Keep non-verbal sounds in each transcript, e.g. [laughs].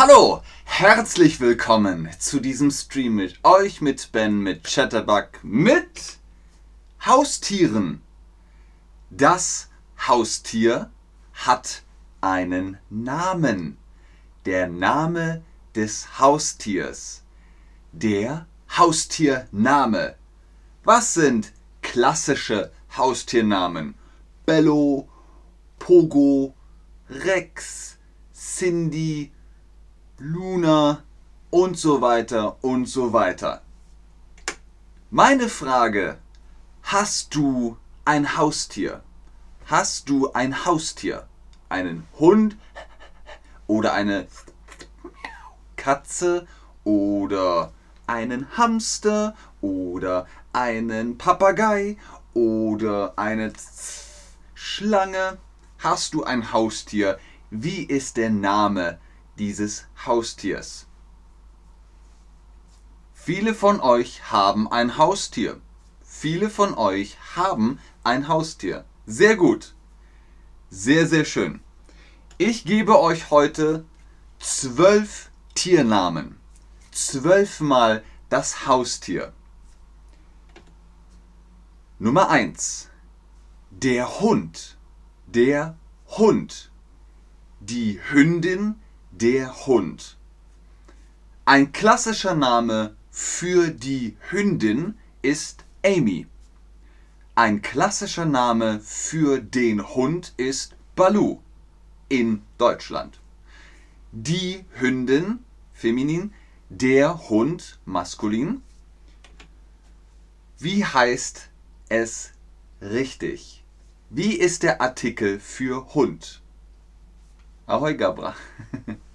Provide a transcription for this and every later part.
Hallo, herzlich willkommen zu diesem Stream mit euch, mit Ben, mit Chatterbug, mit Haustieren. Das Haustier hat einen Namen. Der Name des Haustiers. Der Haustiername. Was sind klassische Haustiernamen? Bello, Pogo, Rex, Cindy, Luna und so weiter und so weiter. Meine Frage, hast du ein Haustier? Hast du ein Haustier? Einen Hund oder eine Katze oder einen Hamster oder einen Papagei oder eine Schlange? Hast du ein Haustier? Wie ist der Name dieses Haustiers. Viele von euch haben ein Haustier. Viele von euch haben ein Haustier. Sehr gut. Sehr, sehr schön. Ich gebe euch heute zwölf Tiernamen. Zwölfmal das Haustier. Nummer eins: Der Hund. Der Hund. Die Hündin der Hund. Ein klassischer Name für die Hündin ist Amy. Ein klassischer Name für den Hund ist Baloo in Deutschland. Die Hündin feminin, der Hund maskulin. Wie heißt es richtig? Wie ist der Artikel für Hund? Ahoi Gabra. [laughs]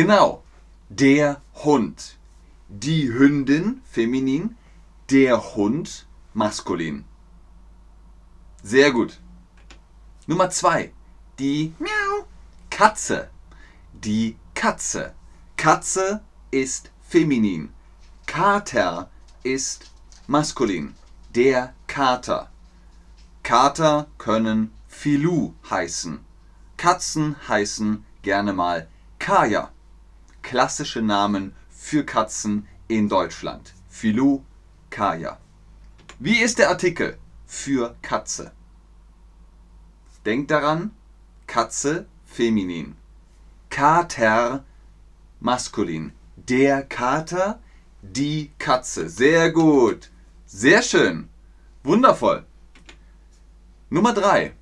Genau, der Hund. Die Hündin, feminin, der Hund, maskulin. Sehr gut. Nummer zwei, die Miau. Katze. Die Katze. Katze ist feminin. Kater ist maskulin. Der Kater. Kater können Filou heißen. Katzen heißen gerne mal Kaya klassische Namen für Katzen in Deutschland. Filou, Kaya. Wie ist der Artikel für Katze? Denkt daran, Katze feminin. Kater maskulin. Der Kater, die Katze. Sehr gut. Sehr schön. Wundervoll. Nummer 3.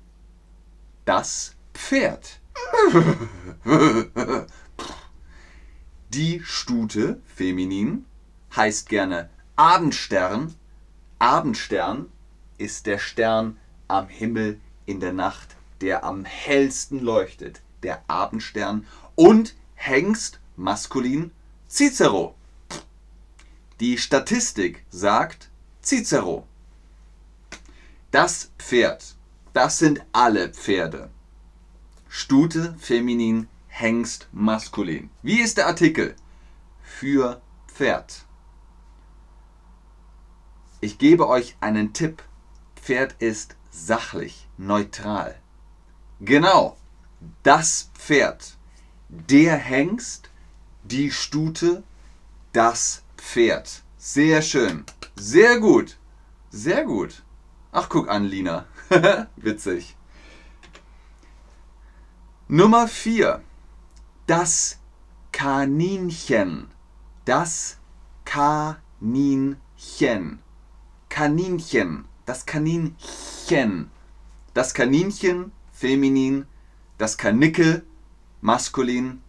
Das Pferd. [laughs] Die Stute, feminin, heißt gerne Abendstern. Abendstern ist der Stern am Himmel in der Nacht, der am hellsten leuchtet. Der Abendstern. Und Hengst, maskulin, Cicero. Die Statistik sagt Cicero. Das Pferd, das sind alle Pferde. Stute, feminin, Hengst maskulin. Wie ist der Artikel? Für Pferd. Ich gebe euch einen Tipp. Pferd ist sachlich, neutral. Genau, das Pferd. Der Hengst, die Stute, das Pferd. Sehr schön. Sehr gut. Sehr gut. Ach, guck an, Lina. [laughs] Witzig. Nummer 4 das Kaninchen. Das Kaninchen. Kaninchen. Das Kaninchen. Das Kaninchen, feminin. Das Kanickel, maskulin.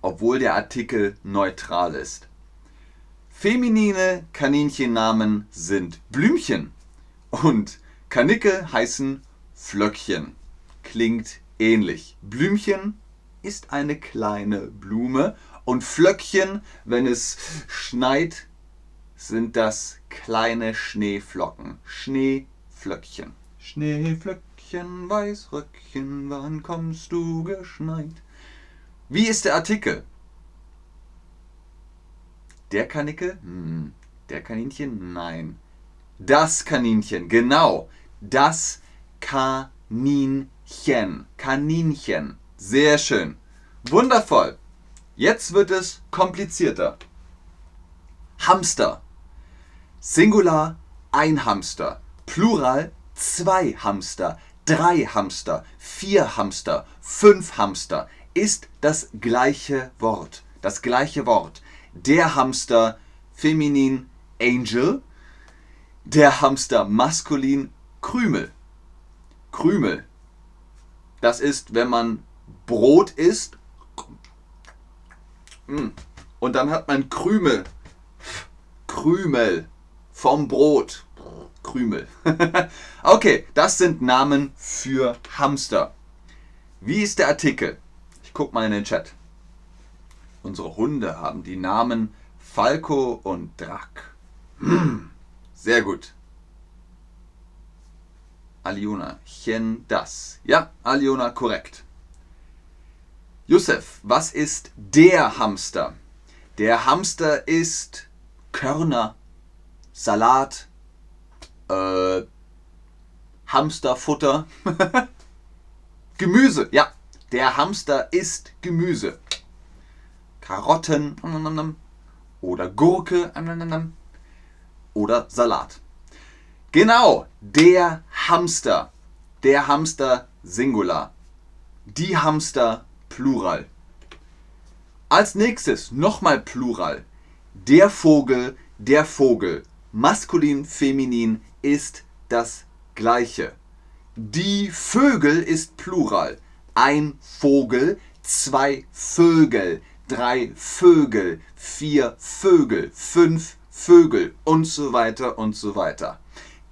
Obwohl der Artikel neutral ist. Feminine Kaninchennamen sind Blümchen und Kanickel heißen Flöckchen. Klingt ähnlich. Blümchen ist eine kleine Blume und Flöckchen, wenn es schneit, sind das kleine Schneeflocken. Schneeflöckchen. Schneeflöckchen, Weißröckchen, wann kommst du geschneit? Wie ist der Artikel? Der Kanickel? Hm. Der Kaninchen? Nein. Das Kaninchen, genau. Das Kaninchen. Kaninchen. Sehr schön. Wundervoll. Jetzt wird es komplizierter. Hamster. Singular ein Hamster. Plural zwei Hamster. Drei Hamster. Vier Hamster. Fünf Hamster. Ist das gleiche Wort. Das gleiche Wort. Der Hamster feminin Angel. Der Hamster maskulin Krümel. Krümel. Das ist, wenn man Brot isst mm, und dann hat man Krümel. Krümel vom Brot. Krümel. [laughs] okay, das sind Namen für Hamster. Wie ist der Artikel? Ich guck mal in den Chat. Unsere Hunde haben die Namen Falco und Drac. [clears throat] Sehr gut. Aliona, Chen das. Ja, Aliona, korrekt. Josef, was ist der Hamster? Der Hamster ist Körner, Salat, äh, Hamsterfutter, [laughs] Gemüse. Ja, der Hamster isst Gemüse. Karotten oder Gurke oder Salat. Genau, der Hamster. Der Hamster Singular. Die Hamster Plural. Als nächstes nochmal Plural. Der Vogel, der Vogel. Maskulin, feminin ist das gleiche. Die Vögel ist Plural. Ein Vogel, zwei Vögel, drei Vögel, vier Vögel, fünf Vögel und so weiter und so weiter.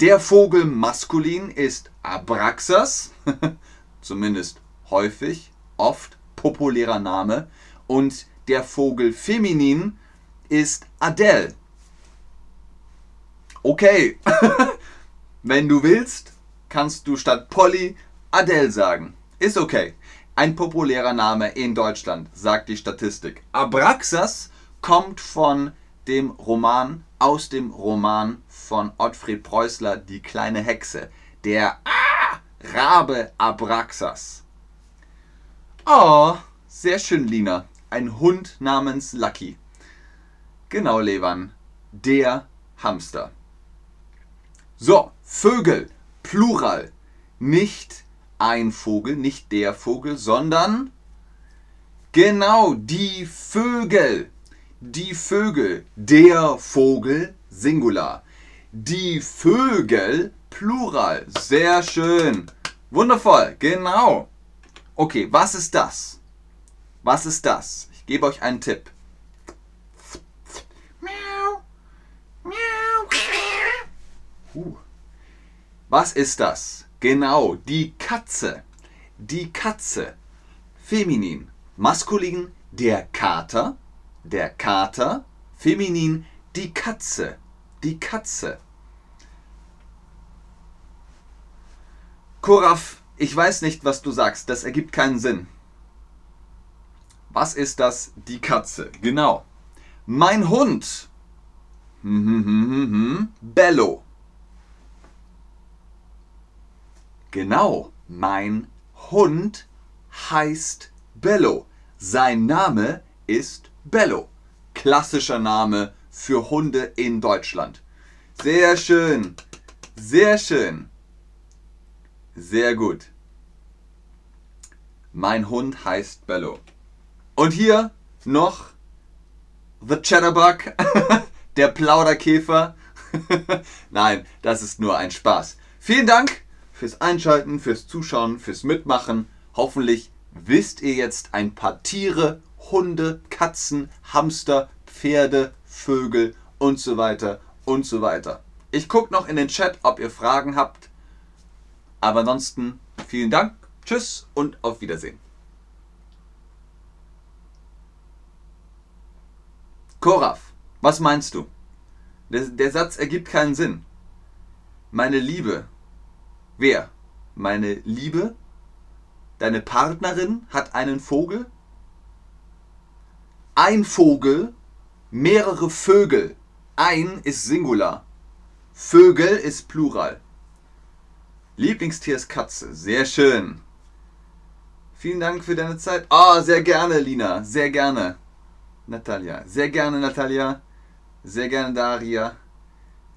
Der Vogel maskulin ist Abraxas, [laughs] zumindest häufig, oft populärer Name. Und der Vogel feminin ist Adele. Okay, [laughs] wenn du willst, kannst du statt Polly Adele sagen. Ist okay. Ein populärer Name in Deutschland, sagt die Statistik. Abraxas kommt von dem Roman, aus dem Roman von Ottfried Preußler, Die kleine Hexe. Der ah, Rabe Abraxas. Oh, sehr schön, Lina. Ein Hund namens Lucky. Genau, Levan. Der Hamster. So, Vögel. Plural. Nicht ein Vogel, nicht der Vogel, sondern genau die Vögel die Vögel, der Vogel, Singular. Die Vögel, Plural. Sehr schön. Wundervoll, genau. Okay, was ist das? Was ist das? Ich gebe euch einen Tipp. Miau. Miau. Was ist das? Genau, die Katze. Die Katze. Feminin. Maskulin, der Kater der Kater, feminin die Katze, die Katze. Koraf, ich weiß nicht, was du sagst, das ergibt keinen Sinn. Was ist das? Die Katze. Genau. Mein Hund. Hm, hm, hm, Bello. Genau. Mein Hund heißt Bello. Sein Name ist Bello. Klassischer Name für Hunde in Deutschland. Sehr schön. Sehr schön. Sehr gut. Mein Hund heißt Bello. Und hier noch The Chatterbug, [laughs] der Plauderkäfer. [laughs] Nein, das ist nur ein Spaß. Vielen Dank fürs Einschalten, fürs Zuschauen, fürs Mitmachen. Hoffentlich wisst ihr jetzt ein paar Tiere Hunde, Katzen, Hamster, Pferde, Vögel und so weiter und so weiter. Ich gucke noch in den Chat, ob ihr Fragen habt. Aber ansonsten vielen Dank, tschüss und auf Wiedersehen. Koraf, was meinst du? Der, der Satz ergibt keinen Sinn. Meine Liebe. Wer? Meine Liebe? Deine Partnerin hat einen Vogel? ein Vogel, mehrere Vögel. Ein ist Singular. Vögel ist Plural. Lieblingstier ist Katze. Sehr schön. Vielen Dank für deine Zeit. Ah, sehr gerne, Lina. Sehr gerne. Natalia. Sehr gerne, Natalia. Sehr gerne, Daria.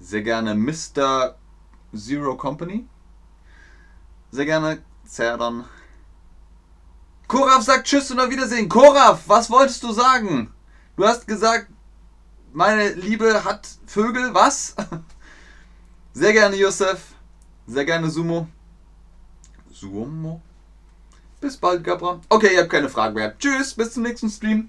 Sehr gerne, Mr. Zero Company. Sehr gerne, Zerdon. Koraf sagt Tschüss und auf Wiedersehen. Koraf, was wolltest du sagen? Du hast gesagt, meine Liebe hat Vögel. Was? [laughs] Sehr gerne, Josef. Sehr gerne, Sumo. Sumo? Bis bald, Gabra. Okay, ihr habt keine Fragen mehr. Tschüss, bis zum nächsten Stream.